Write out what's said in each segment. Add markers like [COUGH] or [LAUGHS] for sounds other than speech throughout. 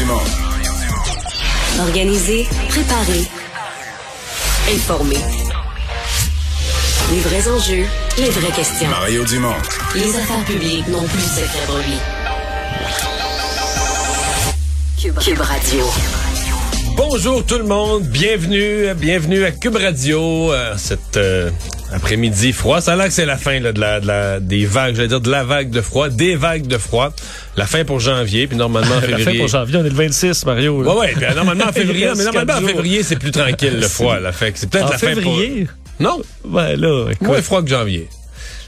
Dumont. Organiser, préparer, informer. Les vrais enjeux, les vraies questions. Mario Dumont. Les affaires publiques n'ont plus de secret pour lui. Cube, Cube Radio. Bonjour tout le monde, bienvenue, bienvenue à Cube Radio, euh, cet euh, après-midi froid. Ça a l'air que c'est la fin là, de, la, de la- des vagues, j'allais dire de la vague de froid, des vagues de froid. La fin pour janvier, puis normalement en [LAUGHS] La fin février. pour janvier, on est le 26, Mario. là. Ouais, ouais, puis, euh, normalement en [LAUGHS] février, mais normalement en février, c'est plus tranquille le [LAUGHS] froid. Là, fait c'est peut-être la fin février? pour... Non, Ben là, écoute. moins froid que janvier.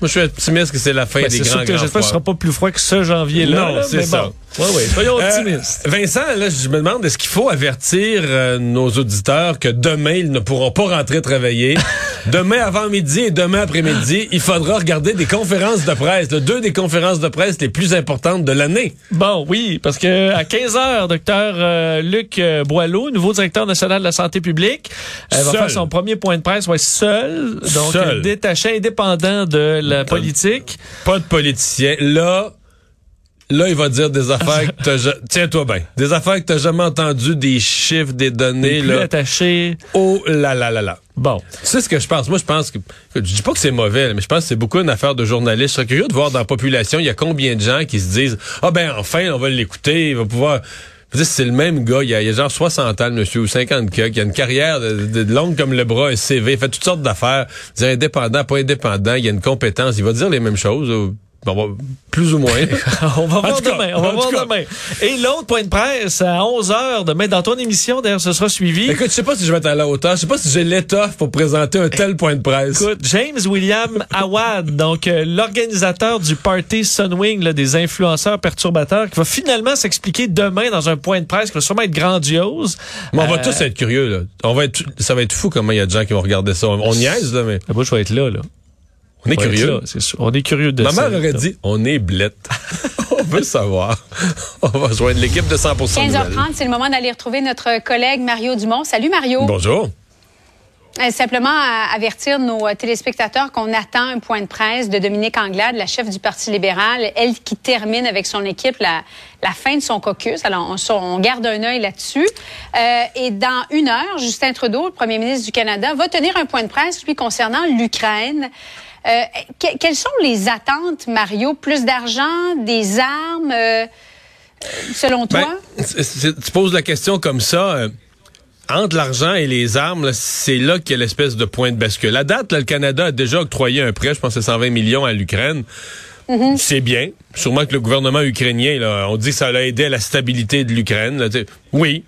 Moi, je suis optimiste que c'est la fin Ben, des grands, sûr que grands j'espère que ce froids. sera pas plus froid que ce janvier-là. Non, c'est ça. Bon. Ouais, ouais, soyons Euh, optimistes. Vincent, là, je me demande, est-ce qu'il faut avertir euh, nos auditeurs que demain, ils ne pourront pas rentrer travailler? [LAUGHS] demain avant midi et demain après-midi, il faudra regarder des conférences de presse, deux des conférences de presse les plus importantes de l'année. Bon, oui, parce que à 15 heures, docteur euh, Luc Boileau, nouveau directeur national de la santé publique, va faire son premier point de presse, ouais, seul, donc Seul. détaché, indépendant de la politique. Pas de politicien. Là, là, il va dire des affaires que t'as Tiens-toi bien. Des affaires que t'as jamais entendues, des chiffres, des données, plus là. attaché. Oh là là là là. Bon, Tu sais ce que je pense? Moi, je pense que. Je dis pas que c'est mauvais, mais je pense que c'est beaucoup une affaire de journaliste. Je serais curieux de voir dans la population, il y a combien de gens qui se disent Ah ben enfin, on va l'écouter, il va pouvoir. C'est le même gars, il y, a, il a genre 60 ans, le monsieur, ou 50 que, qui a une carrière de, de- de longue comme le bras, un CV, il fait toutes sortes d'affaires, dire indépendant, pas indépendant, il a une compétence, il va dire les mêmes choses, ou- bon, bon, plus ou moins. [LAUGHS] on va voir cas, demain. On va voir demain. Et l'autre point de presse à 11 heures demain dans ton émission. D'ailleurs, ce sera suivi. Écoute, je sais pas si je vais être à la hauteur, je sais pas si j'ai l'étoffe pour présenter un tel point de presse. Écoute, James William [LAUGHS] Awad, donc euh, l'organisateur du party Sunwing, là, des influenceurs perturbateurs, qui va finalement s'expliquer demain dans un point de presse qui va sûrement être grandiose. Mais on va Euh, tous être curieux, là. On va être, ça va être fou comment il y a de gens qui vont regarder ça. On, on niaise, là, mais Moi, je vais être là, là. On est curieux. là, c'est sûr. On est curieux de Ma ça. mère aurait dit, on est blette. [LAUGHS] on veut savoir. [LAUGHS] on va joindre l'équipe de 100 nouvelles. 15h30, c'est le moment d'aller retrouver notre collègue Mario Dumont. Salut Mario. Bonjour. Euh, simplement à- avertir nos euh, téléspectateurs qu'on attend un point de presse de Dominique Anglade, la chef du Parti libéral, elle qui termine avec son équipe la, la fin de son caucus. Alors, on garde un œil là-dessus. Euh, et dans une heure, Justin Trudeau, le premier ministre du Canada, va tenir un point de presse, lui, concernant l'Ukraine. Euh, que- quelles sont les attentes, Mario? Plus d'argent, des armes, euh, euh, selon toi? Ben, c'est- tu poses la question comme ça. euh, entre l'argent et les armes, c'est là qu'il y a l'espèce de point de bascule. À date, là, le Canada a déjà octroyé un prêt, je pense c'est 120 millions à l'Ukraine. C'est bien. Sûrement que le gouvernement ukrainien, là, on dit que ça a aidé à la stabilité de l'Ukraine. Oui.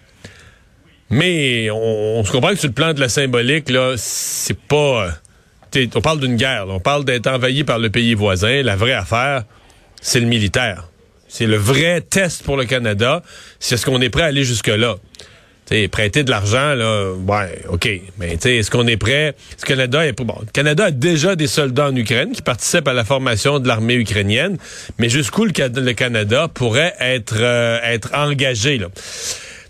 Mais on, on se comprend que sur le plan de la symbolique, là, c'est pas. On parle d'une guerre. on parle d'être envahi par le pays voisin. La vraie affaire, c'est le militaire. C'est le vrai test pour le Canada. C'est ce qu'on est prêt à aller jusque-là. Prêter de l'argent, là, ouais, OK. Mais est-ce qu'on est prêt? Est-ce que le Canada est bon? Le Canada a déjà des soldats en Ukraine qui participent à la formation de l'armée ukrainienne, mais jusqu'où le, le Canada pourrait être, euh, être engagé?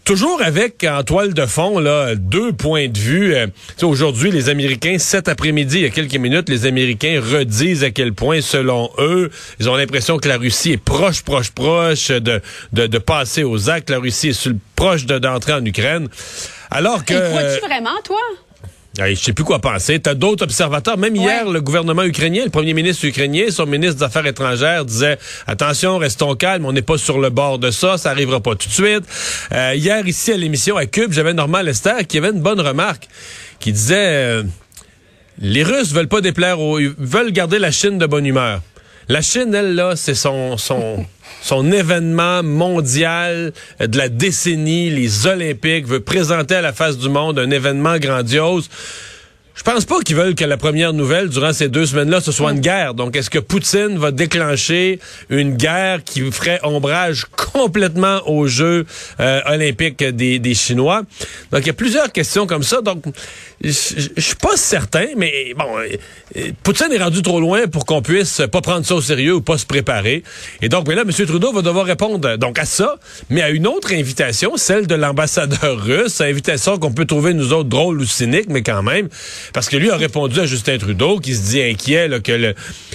Toujours avec en toile de fond là deux points de vue. Euh, Aujourd'hui, les Américains, cet après-midi, il y a quelques minutes, les Américains redisent à quel point, selon eux, ils ont l'impression que la Russie est proche, proche, proche de, de, de passer aux actes. La Russie est proche de- d'entrer en Ukraine. Alors que... Et crois-tu vraiment, toi? Je sais plus quoi penser. T'as d'autres observateurs? Même hier, le gouvernement ukrainien, le premier ministre ukrainien, son ministre des Affaires étrangères disait attention, restons calmes, on n'est pas sur le bord de ça, ça arrivera pas tout de suite. Euh, hier, ici à l'émission à Cube, j'avais Normand Lester qui avait une bonne remarque, qui disait euh, les Russes veulent pas déplaire aux, ils veulent garder la Chine de bonne humeur. La Chine, elle, là, c'est son, son, [LAUGHS] son événement mondial de la décennie, les Olympiques, veut présenter à la face du monde un événement grandiose. Je pense pas qu'ils veulent que la première nouvelle durant ces deux semaines-là ce soit une guerre. Donc, est-ce que Poutine va déclencher une guerre qui ferait ombrage complètement aux Jeux euh, olympiques des, des Chinois? Donc, il y a plusieurs questions comme ça. Donc, je suis pas certain, mais bon, euh, Poutine est rendu trop loin pour qu'on puisse pas prendre ça au sérieux ou pas se préparer. Et donc, mais là, M. Trudeau va devoir répondre donc à ça, mais à une autre invitation, celle de l'ambassadeur russe, invitation qu'on peut trouver nous autres drôle ou cynique, mais quand même. Parce que lui a répondu à Justin Trudeau, qui se dit inquiet que, le,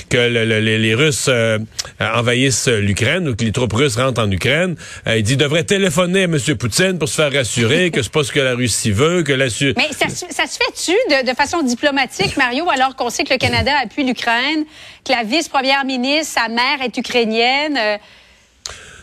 que le, le, les Russes euh, envahissent l'Ukraine ou que les troupes russes rentrent en Ukraine. Euh, il dit devrait téléphoner à M. Poutine pour se faire rassurer que c'est pas ce que la Russie veut, que la Mais ça, se fait-tu de, de, façon diplomatique, Mario, alors qu'on sait que le Canada appuie l'Ukraine, que la vice-première ministre, sa mère est ukrainienne? Euh,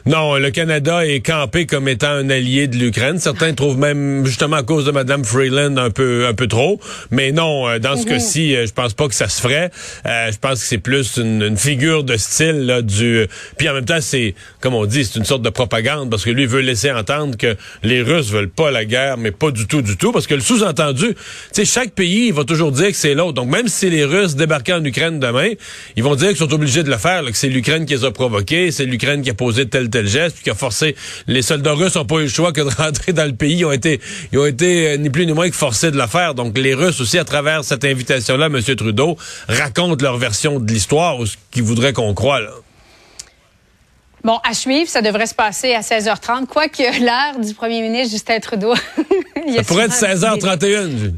non, le Canada est campé comme étant un allié de l'Ukraine. Certains trouvent même, justement à cause de Mme Freeland, un peu un peu trop. Mais non, euh, dans ce mhm. cas-ci, euh, je pense pas que ça se ferait. Euh, je pense que c'est plus une, figure de style là, du. Puis en même temps, c'est comme on dit, c'est une sorte de propagande parce que lui veut laisser entendre que les Russes veulent pas la guerre, mais pas du tout, du tout, parce que le sous-entendu, tu sais, chaque pays il va toujours dire que c'est l'autre. Donc même si les Russes débarquaient en Ukraine demain, ils vont dire qu'ils sont obligés de le faire, que c'est l'Ukraine qui les a provoqués, c'est l'Ukraine qui a posé tel tel geste, puis qui a forcé les soldats russes n'ont pas eu le choix que de [LAUGHS] rentrer dans le pays. Ils ont été, ils ont été euh, ni plus ni moins que forcés de le faire. Donc les Russes aussi, à travers cette invitation-là, M. Trudeau racontent leur version de l'histoire ou ce qu'ils voudraient qu'on croit. Là. Bon, à suivre, ça devrait se passer à 16h30, quoique [LAUGHS] l'heure du premier ministre Justin Trudeau. [LAUGHS] ça pourrait être 16h31.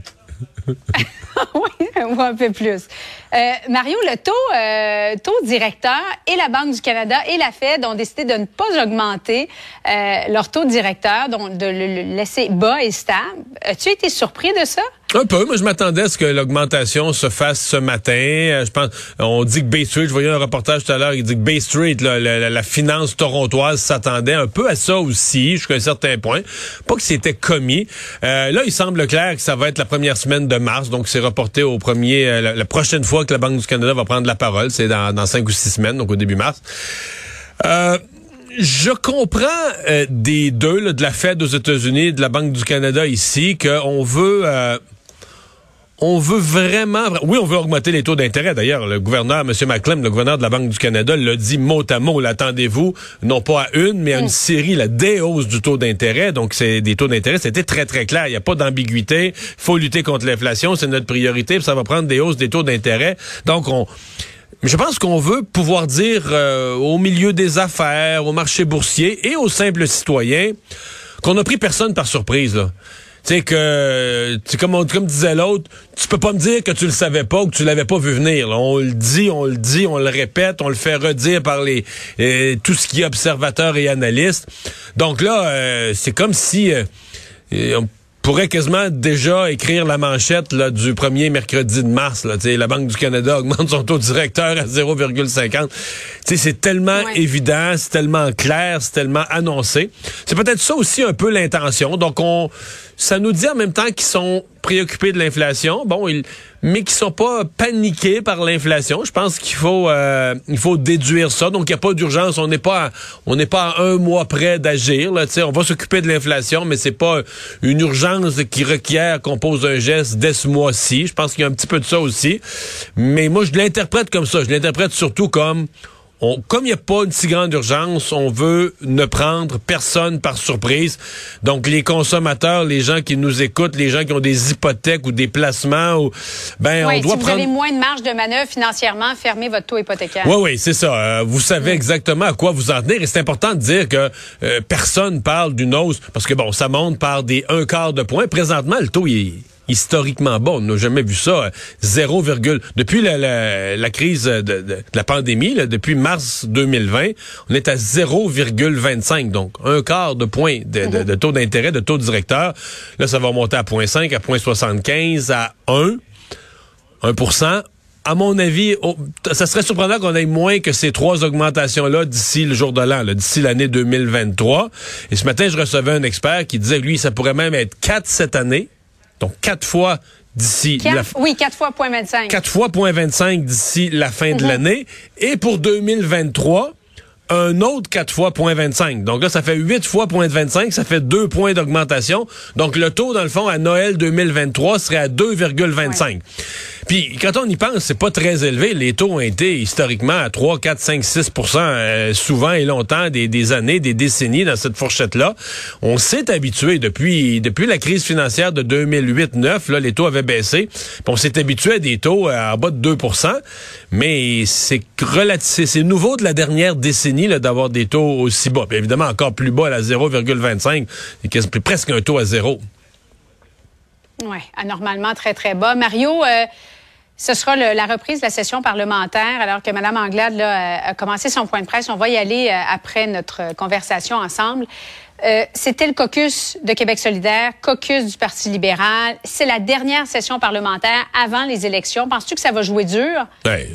Oui, ou un peu plus. Euh, Mario, le taux, euh, taux directeur et la Banque du Canada et la Fed ont décidé de ne pas augmenter euh, leur taux directeur, donc de le laisser bas et stable. As-tu été surpris de ça? Un peu. Moi, je m'attendais à ce que l'augmentation se fasse ce matin. Euh, je pense, on dit que Bay Street, je voyais un reportage tout à l'heure, il dit que Bay Street, la, finance torontoise s'attendait un peu à ça aussi, jusqu'à un certain point. Pas que c'était commis. Euh, là, il semble clair que ça va être la première semaine de mars, donc c'est reporté au premier, euh, la, prochaine fois que la Banque du Canada va prendre la parole, c'est dans, cinq ou six semaines, donc au début mars. Euh, je comprends des deux, de la Fed aux États-Unis, de la Banque du Canada ici, qu'on veut on veut vraiment, oui, on veut augmenter les taux d'intérêt. D'ailleurs, le gouverneur, M. McClem, le gouverneur de la Banque du Canada, l'a dit mot à mot. L'attendez-vous, non pas à une, mais à une mm. série, la déhausse du taux d'intérêt. Donc, c'est des taux d'intérêt. C'était très, très clair. Il n'y a pas d'ambiguïté. faut lutter contre l'inflation. C'est notre priorité. ça va prendre des hausses des taux d'intérêt. Donc, on... Je pense qu'on veut pouvoir dire euh, au milieu des affaires, au marché boursier et aux simples citoyens qu'on a pris personne par surprise. Là. Tu sais que, comme, disait l'autre, tu peux pas me dire que tu le savais pas ou que tu l'avais pas vu venir. On le dit, on le dit, on le répète, on le fait redire par les, tout ce qui est observateur et analyste. Donc là, euh, c'est comme si euh, pourrait quasiment déjà écrire la manchette là, du premier mercredi de mars. Là, la Banque du Canada [LAUGHS] augmente son taux directeur à 0,50. C'est tellement évident, c'est tellement clair, c'est tellement annoncé. C'est peut-être ça aussi un peu l'intention. Donc on ça nous dit en même temps qu'ils sont préoccupés de l'inflation, bon, mais qu'ils sont pas paniqués par l'inflation. Je pense qu'il faut, euh, il faut déduire ça. Donc il n'y a pas d'urgence. On n'est pas, on n'est pas à un mois près d'agir. On va s'occuper de l'inflation, mais c'est pas une urgence qui requiert qu'on pose un geste dès ce mois-ci. Je pense qu'il y a un petit peu de ça aussi. Mais moi, je l'interprète comme ça. Je l'interprète surtout comme comme il n'y a pas une si grande urgence, on veut ne prendre personne par surprise. Donc, les consommateurs, les gens qui nous écoutent, les gens qui ont des hypothèques ou des placements, ou, ben, on doit si vous avez moins de marge de manœuvre financièrement, fermez votre taux hypothécaire. Oui, oui, c'est ça. Euh, vous savez exactement à quoi vous en tenir. Et c'est important de dire que euh, personne parle d'une hausse, parce que, bon, ça monte par des un quart de point. Présentement, le taux, il est historiquement bas. On n'a jamais vu ça. 0, depuis la, crise de, la pandémie, depuis mars 2020, on est à 0,25. Donc, un quart de point de, taux d'intérêt, de taux directeur. Là, ça va monter à 0,5, à 0,75, à 1, 1% à mon avis, ça serait surprenant qu'on ait moins que ces trois augmentations-là d'ici le jour de l'an, d'ici l'année 2023. Et ce matin, je recevais un expert qui disait, lui, ça pourrait même être quatre cette année. Donc, quatre fois d'ici la Oui, quatre fois point 25. Quatre fois point 25 d'ici la fin de mhm. l'année. Et pour 2023, un autre 4 fois 0.25. Donc là, ça fait 8 fois 0.25, ça fait 2 points d'augmentation. Donc le taux, dans le fond, à Noël 2023 serait à 2,25. Puis quand on y pense, c'est pas très élevé. Les taux ont été historiquement à 3, 4, 5, 6% souvent et longtemps, des, années, des décennies dans cette fourchette-là. On s'est habitué depuis depuis la crise financière de 2008-9, là, les taux avaient baissé. Puis on s'est habitué à des taux à, bas de 2% mais c'est c'est nouveau de la dernière décennie d'avoir des taux aussi bas. évidemment, encore plus bas à 0,25, c'est presque un taux à zéro. Oui, anormalement très, très bas. Mario, euh, ce sera la reprise de la session parlementaire alors que Mme Anglade a- commencé son point de presse. On va y aller euh, après notre euh, conversation ensemble. Euh, C'était le caucus de Québec solidaire, caucus du Parti libéral. C'est la dernière session parlementaire avant les élections. Penses-tu que ça va jouer dur? Ouais,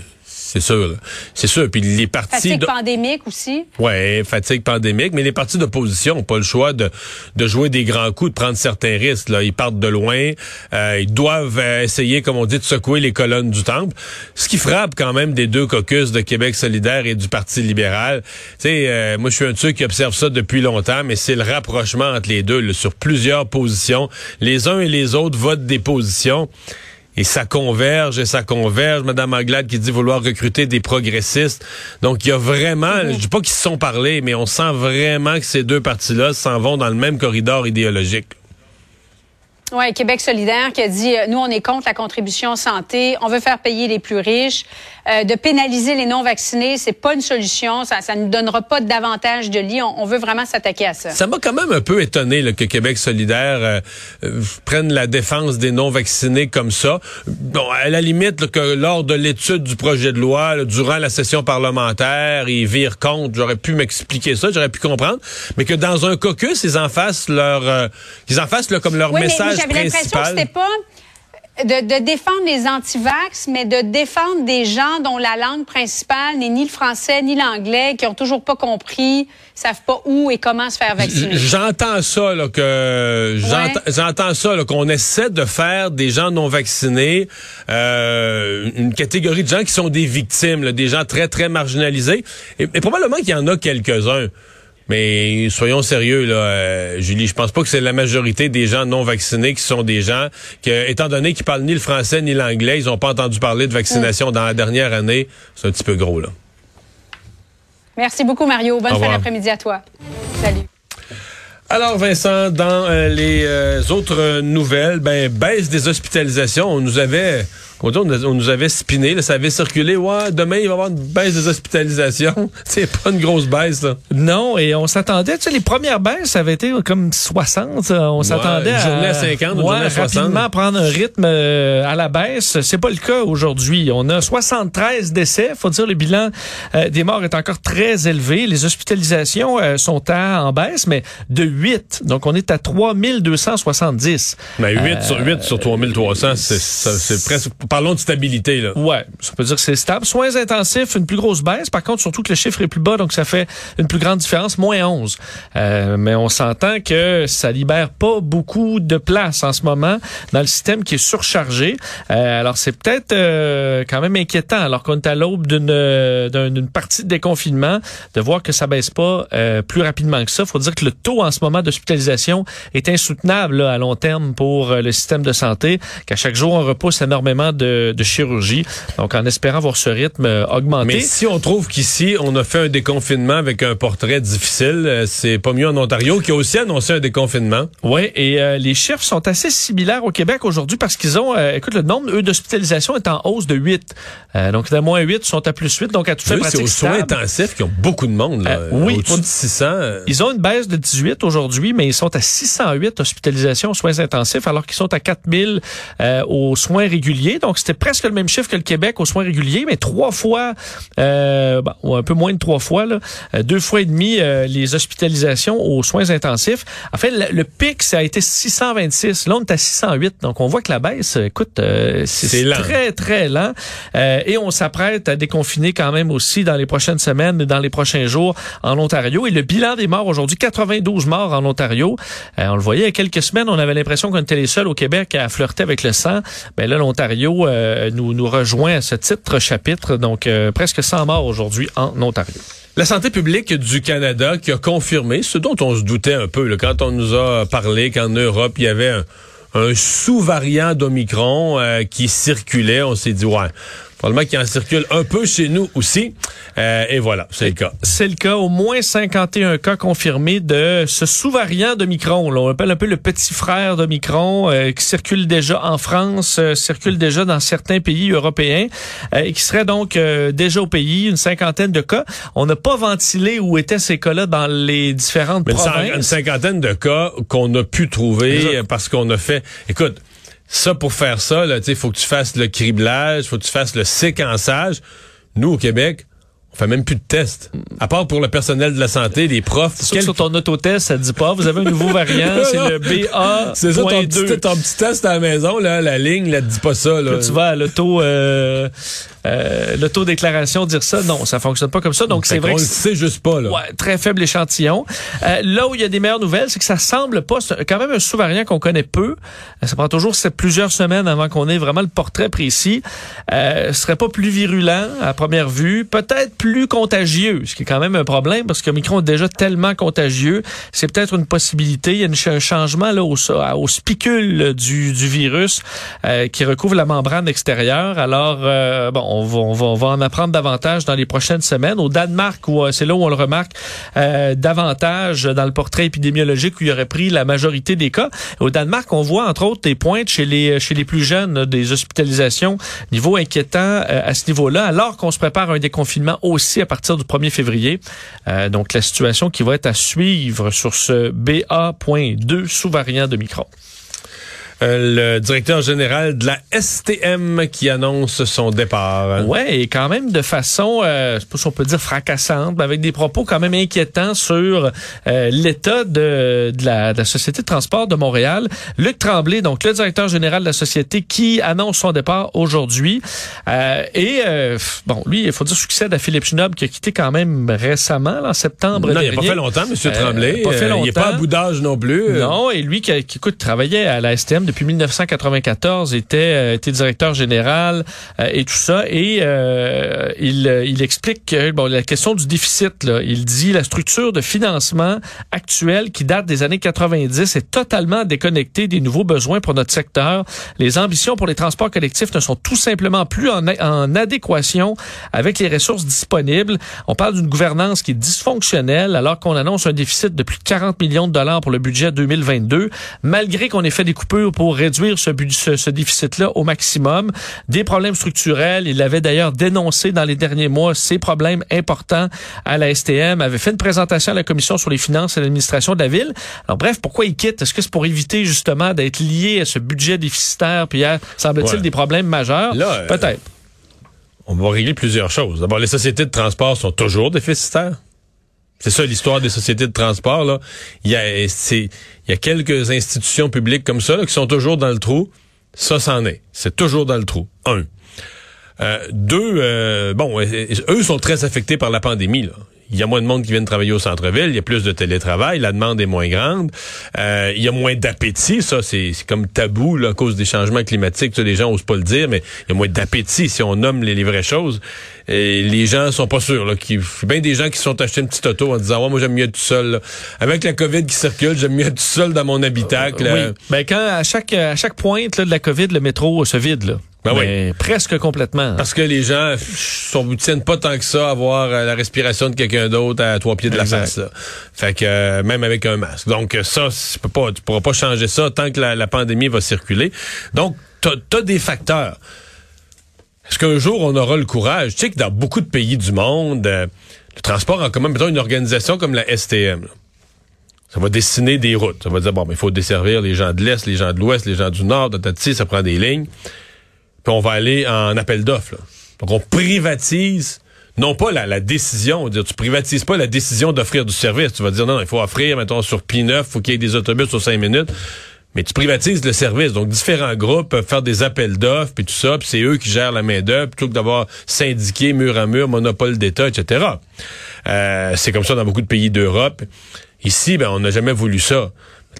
c'est sûr. C'est sûr. Puis les partis... Fatigue de- pandémique aussi. Ouais, fatigue pandémique, mais les partis d'opposition n'ont pas le choix de, de jouer des grands coups, de prendre certains risques. Là. Ils partent de loin, euh, ils doivent euh, essayer, comme on dit, de secouer les colonnes du temple. Ce qui frappe quand même des deux caucus de Québec solidaire et du Parti libéral. Tu sais, euh, moi je suis un de ceux qui observe ça depuis longtemps, mais c'est le rapprochement entre les deux là, sur plusieurs positions. Les uns et les autres votent des positions. Et ça converge et ça converge. Madame Anglade qui dit vouloir recruter des progressistes. Donc, il y a vraiment, je dis pas qu'ils se sont parlé, mais on sent vraiment que ces deux partis-là s'en vont dans le même corridor idéologique. Oui, Québec solidaire qui a dit, euh, nous, on est contre la contribution santé, on veut faire payer les plus riches. Euh, de pénaliser les non-vaccinés, c'est pas une solution, ça ça ne nous donnera pas davantage de lits. On, on veut vraiment s'attaquer à ça. Ça m'a quand même un peu étonné là, que Québec solidaire euh, euh, prenne la défense des non-vaccinés comme ça. Bon, à la limite, là, que lors de l'étude du projet de loi, là, durant la session parlementaire, ils virent compte. J'aurais pu m'expliquer ça, j'aurais pu comprendre. Mais que dans un caucus, ils en fassent leur, euh, qu'ils en fassent là, comme leur Oui, message mais j'avais l'impression que c'était pas de, de défendre les antivax, mais de défendre des gens dont la langue principale n'est ni le français ni l'anglais, qui ont toujours pas compris, savent pas où et comment se faire vacciner. J'entends ça là que j'entends j'entends ça là qu'on essaie de faire des gens non vaccinés euh, une catégorie de gens qui sont des victimes, là, des gens très très marginalisés et, et probablement qu'il y en a quelques-uns. Mais soyons sérieux là, euh, Julie, je pense pas que c'est la majorité des gens non vaccinés qui sont des gens que étant donné qu'ils parlent ni le français ni l'anglais, ils ont pas entendu parler de vaccination dans la dernière année, c'est un petit peu gros là. Merci beaucoup, Mario. Bonne fin d'après-midi à toi. Salut. Alors Vincent, dans euh, les euh, autres nouvelles, ben baisse des hospitalisations, on nous avait on, dit, on nous avait spiné, là, ça avait circulé, ouais, demain il va y avoir une baisse des hospitalisations. [LAUGHS] C'est pas une grosse baisse là. Non, et on s'attendait, tu sais, les premières baisses, ça avait été comme 60. euh, On s'attendait une à, journée à 50, une ouais, journée à 60. rapidement prendre un rythme euh, à la baisse. C'est pas le cas aujourd'hui. On a 73 décès. Faut dire, le bilan euh, des morts est encore très élevé. Les hospitalisations euh, sont à, en baisse, mais de 8. Donc, on est à 3270. Mais 8 sur 8 sur 3300, c'est ça- c'est presque parlons de stabilité là. Ouais, ça peut dire que c'est stable. Soins intensifs, une plus grosse baisse. Par contre, surtout que le chiffre est plus bas, donc ça fait une plus grande différence, moins 11. Euh, mais on s'entend que ça libère pas beaucoup de place en ce moment dans le système qui est surchargé. Euh, alors, c'est peut-être euh, quand même inquiétant, alors qu'on est à l'aube d'une euh, d'un- d'une partie de déconfinement, de voir que ça baisse pas euh, plus rapidement que ça. faut dire que le taux en ce moment d'hospitalisation est insoutenable là, à long terme pour euh, le système de santé, qu'à chaque jour, on repousse énormément de, de chirurgie. Donc, en espérant voir ce rythme euh, augmenter. Mais si on trouve qu'ici on a fait un déconfinement avec un portrait difficile, euh, c'est pas mieux en Ontario qui a aussi annoncé un déconfinement. Oui, et euh, les chiffres sont assez similaires au Québec aujourd'hui parce qu'ils ont, euh, écoute, le nombre, eux, d'hospitalisations est en hausse de 8. Euh, donc, de moins 8 sont à plus 8, donc à tout fait C'est aux soins intensifs qui ont beaucoup de monde là, oui, au-dessus faut- de 600. Ils ont une baisse de 18 aujourd'hui, mais ils sont à 608 hospitalisations aux soins intensifs, alors qu'ils sont à 4000 euh, aux soins réguliers. Donc, c'était presque le même chiffre que le Québec aux soins réguliers, mais trois fois, euh, bon, un peu moins de trois fois, là, euh, deux fois et demi euh, les hospitalisations aux soins intensifs. En fait, le, le pic, ça a été 626. Là, on est à 608. Donc, on voit que la baisse, écoute, euh, c'est très, très lent. Euh, et on s'apprête à déconfiner quand même aussi dans les prochaines semaines, dans les prochains jours en Ontario. Et le bilan des morts aujourd'hui, 92 morts en Ontario. Euh, on le voyait il y a quelques semaines, on avait l'impression qu'on était les seuls au Québec à flirter avec le sang. Ben là, l'Ontario euh, nous, nous rejoint à ce titre chapitre. Donc, euh, presque 100 morts aujourd'hui en Ontario. La santé publique du Canada qui a confirmé ce dont on se doutait un peu quand on nous a parlé qu'en Europe, il y avait un, un sous-variant d'Omicron euh, qui circulait. On s'est dit, ouais, probablement qu'il en circule un peu chez nous aussi. Euh, et voilà, c'est le cas. C'est le cas. Au moins 51 cas confirmés de ce sous-variant de Micron. Là, on appelle un peu le petit frère de Micron, euh, qui circule déjà en France, euh, circule déjà dans certains pays européens, euh, et qui serait donc euh, déjà au pays, une cinquantaine de cas. On n'a pas ventilé où étaient ces cas-là dans les différentes Mais provinces. une cinquantaine de cas qu'on a pu trouver parce qu'on a fait. Écoute. Ça, pour faire ça, il faut que tu fasses le criblage, faut que tu fasses le séquençage. Nous, au Québec, on fait même plus de tests. À part pour le personnel de la santé, les profs. Quel... Sur ton autotest, ça dit pas. Vous avez un nouveau variant, [LAUGHS] c'est le BA. C'est ça, ton petit, ton petit, test à la maison, là, la ligne, là, dit pas ça. Là. tu vas à l'auto, euh, euh, l'auto-déclaration dire ça. Non, ça fonctionne pas comme ça. Donc, c'est vrai. On le sait juste pas, là. Ouais, très faible échantillon. Euh, là où il y a des meilleures nouvelles, c'est que ça semble pas, c'est quand même un sous-variant qu'on connaît peu. Euh, ça prend toujours plusieurs semaines avant qu'on ait vraiment le portrait précis. Euh, ce serait pas plus virulent à première vue. Peut-être plus contagieux, ce qui est quand même un problème parce que Micron est déjà tellement contagieux. C'est peut-être une possibilité. Il y a un changement là au, au spicule du, du virus euh, qui recouvre la membrane extérieure. Alors, euh, bon, on va, on, va, on va, en apprendre davantage dans les prochaines semaines. Au Danemark, où euh, c'est là où on le remarque euh, davantage dans le portrait épidémiologique où il aurait pris la majorité des cas. Au Danemark, on voit entre autres des pointes chez les chez les plus jeunes des hospitalisations, niveau inquiétant à ce niveau-là, alors qu'on se prépare à un déconfinement aussi à partir du 1er février. Euh, donc, la situation qui va être à suivre sur ce BA.2 sous-variant de Micron. Euh, le directeur général de la STM qui annonce son départ. Ouais, et quand même de façon, euh, je sais pas si on peut dire fracassante, mais avec des propos quand même inquiétants sur euh, l'état de, de, la, de, la, Société de transport de Montréal. Luc Tremblay, donc le directeur général de la société, qui annonce son départ aujourd'hui. Euh, et euh, bon, lui, il faut dire succède à Philippe Schnob qui a quitté quand même récemment, en septembre non, dernier. il n'a pas fait longtemps, M. Tremblay. Pas fait longtemps. il n'est pas à bout d'âge non plus. Non, et lui qui, qui écoute, travaillait à la STM depuis 1994, était, euh, était directeur général euh, et tout ça. Et euh, il, il explique que bon, la question du déficit, là, il dit la structure de financement actuelle qui date des années 90 est totalement déconnectée des nouveaux besoins pour notre secteur. Les ambitions pour les transports collectifs ne sont tout simplement plus en, en adéquation avec les ressources disponibles. On parle d'une gouvernance qui est dysfonctionnelle alors qu'on annonce un déficit de plus de 40 millions de dollars pour le budget 2022, malgré qu'on ait fait des coupures pour réduire ce, ce, ce déficit-là au maximum. Des problèmes structurels. Il avait d'ailleurs dénoncé dans les derniers mois ces problèmes importants à la STM, avait fait une présentation à la Commission sur les finances et l'administration de la ville. Alors bref, pourquoi il quitte? Est-ce que c'est pour éviter justement d'être lié à ce budget déficitaire? Puis hier, semble-t-il, ouais. des problèmes majeurs? Euh, Peut-être. On va régler plusieurs choses. D'abord, les sociétés de transport sont toujours déficitaires. C'est ça l'histoire des sociétés de transport. Là. Il, y a, quelques institutions publiques comme ça là, qui sont toujours dans le trou. Ça, c'en est. C'est toujours dans le trou. Un. Euh, deux, euh, bon, eux sont très affectés par la pandémie. Là. Il y a moins de monde qui vient travailler au centre-ville, il y a plus de télétravail, la demande est moins grande, euh, il y a moins d'appétit, ça c'est comme tabou là, à cause des changements climatiques, les gens osent pas le dire, mais il y a moins d'appétit si on nomme les, les, vraies choses. Et les gens sont pas sûrs. Là, qui, bien des gens qui sont achetés une petite auto en disant ouais, moi j'aime mieux être tout seul. Là. Avec la COVID qui circule, j'aime mieux être tout seul dans mon habitacle. Euh, oui. Ben quand à chaque à chaque pointe là, de la COVID, le métro se vide là. Ben oui. Presque complètement. Parce que les gens ne tiennent pas tant que ça à voir la respiration de quelqu'un d'autre à trois pieds de exact. la face. Là. Fait que euh, même avec un masque. Donc ça, tu peux pas, tu pourras pas changer ça tant que la, la pandémie va circuler. Donc, tu as, des facteurs. Est-ce qu'un jour on aura le courage? Tu sais que dans beaucoup de pays du monde, euh, le transport en commun, mettons une organisation comme la STM, là, ça va dessiner des routes. Ça va dire, bon, il faut desservir les gens de l'Est, les gens de l'Ouest, les gens du Nord, ça prend des lignes puis on va aller en appel d'offres. Donc, on privatise non pas la, la décision, dire, tu privatises pas la décision d'offrir du service. Tu vas dire, non, il faut offrir, mettons, sur P9, il faut qu'il y ait des autobus sur cinq minutes. Mais tu privatises le service. Donc, différents groupes peuvent faire des appels d'offres, puis tout ça, puis c'est eux qui gèrent la main-d'œuvre, plutôt que d'avoir syndiqué mur à mur, monopole d'État, etc. Euh, c'est comme ça dans beaucoup de pays d'Europe. Ici, ben, on n'a jamais voulu ça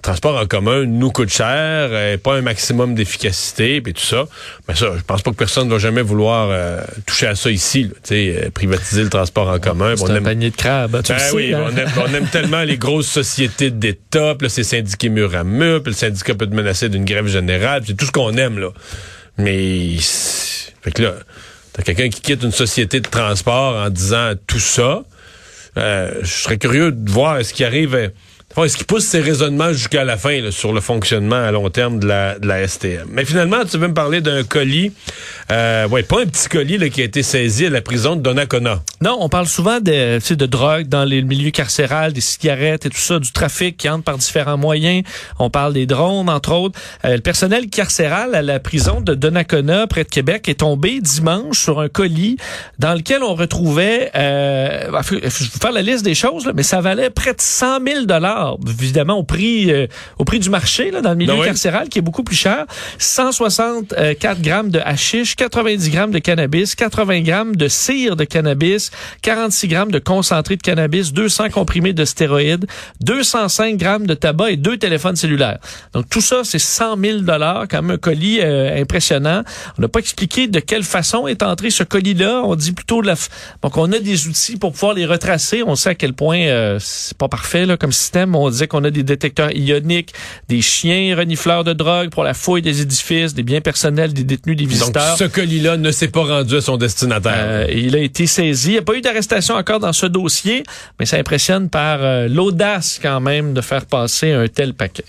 transport en commun nous coûte cher, euh, pas un maximum d'efficacité, puis tout ça. Mais ça, je pense pas que personne ne va jamais vouloir euh, toucher à ça ici, tu sais, euh, privatiser le transport en commun. C'est un aime... panier de crabes, tu ben sais, oui, hein? on, aime, on aime tellement les grosses sociétés d'État, puis là, c'est syndiqué mur à mur, puis le syndicat peut te menacer d'une grève générale, c'est tout ce qu'on aime, là. Mais, fait que là, t'as quelqu'un qui quitte une société de transport en disant tout ça. Euh, je serais curieux de voir ce qui arrive Est-ce qu'il pousse ses raisonnements jusqu'à la fin là, sur le fonctionnement à long terme de la, de la STM? Mais finalement, tu veux me parler d'un colis, euh, ouais, pas un petit colis là, qui a été saisi à la prison de Donnacona. Non, on parle souvent de, de drogue dans les milieux carcérales, des cigarettes et tout ça, du trafic qui entre par différents moyens. On parle des drones, entre autres. Euh, le personnel carcéral à la prison de Donnacona, près de Québec, est tombé dimanche sur un colis dans lequel on retrouvait, euh, je vais faire la liste des choses, là, mais ça valait près de 100 000 dollars, évidemment au prix, euh, au prix du marché là, dans le milieu Ben oui. carcéral, qui est beaucoup plus cher. 164 grammes de hashish, 90 grammes de cannabis, 80 grammes de cire de cannabis, 46 grammes de concentré de cannabis, 200 comprimés de stéroïdes, 205 grammes de tabac et deux téléphones cellulaires. Donc tout ça, c'est 100 000 dollars, quand même un colis euh, impressionnant. On n'a pas expliqué de quelle façon est entré ce colis-là. On dit plutôt de la. f- Donc on a des outils pour pouvoir les retracer. On sait à quel point euh, c'est pas parfait là, comme système. On disait qu'on a des détecteurs ioniques, des chiens renifleurs de drogue pour la fouille des édifices, des biens personnels des détenus, des Donc, visiteurs. ce colis-là ne s'est pas rendu à son destinataire. Euh, il a été saisi. Il n'y a pas eu d'arrestation encore dans ce dossier, mais ça impressionne par euh, l'audace quand même de faire passer un tel paquet.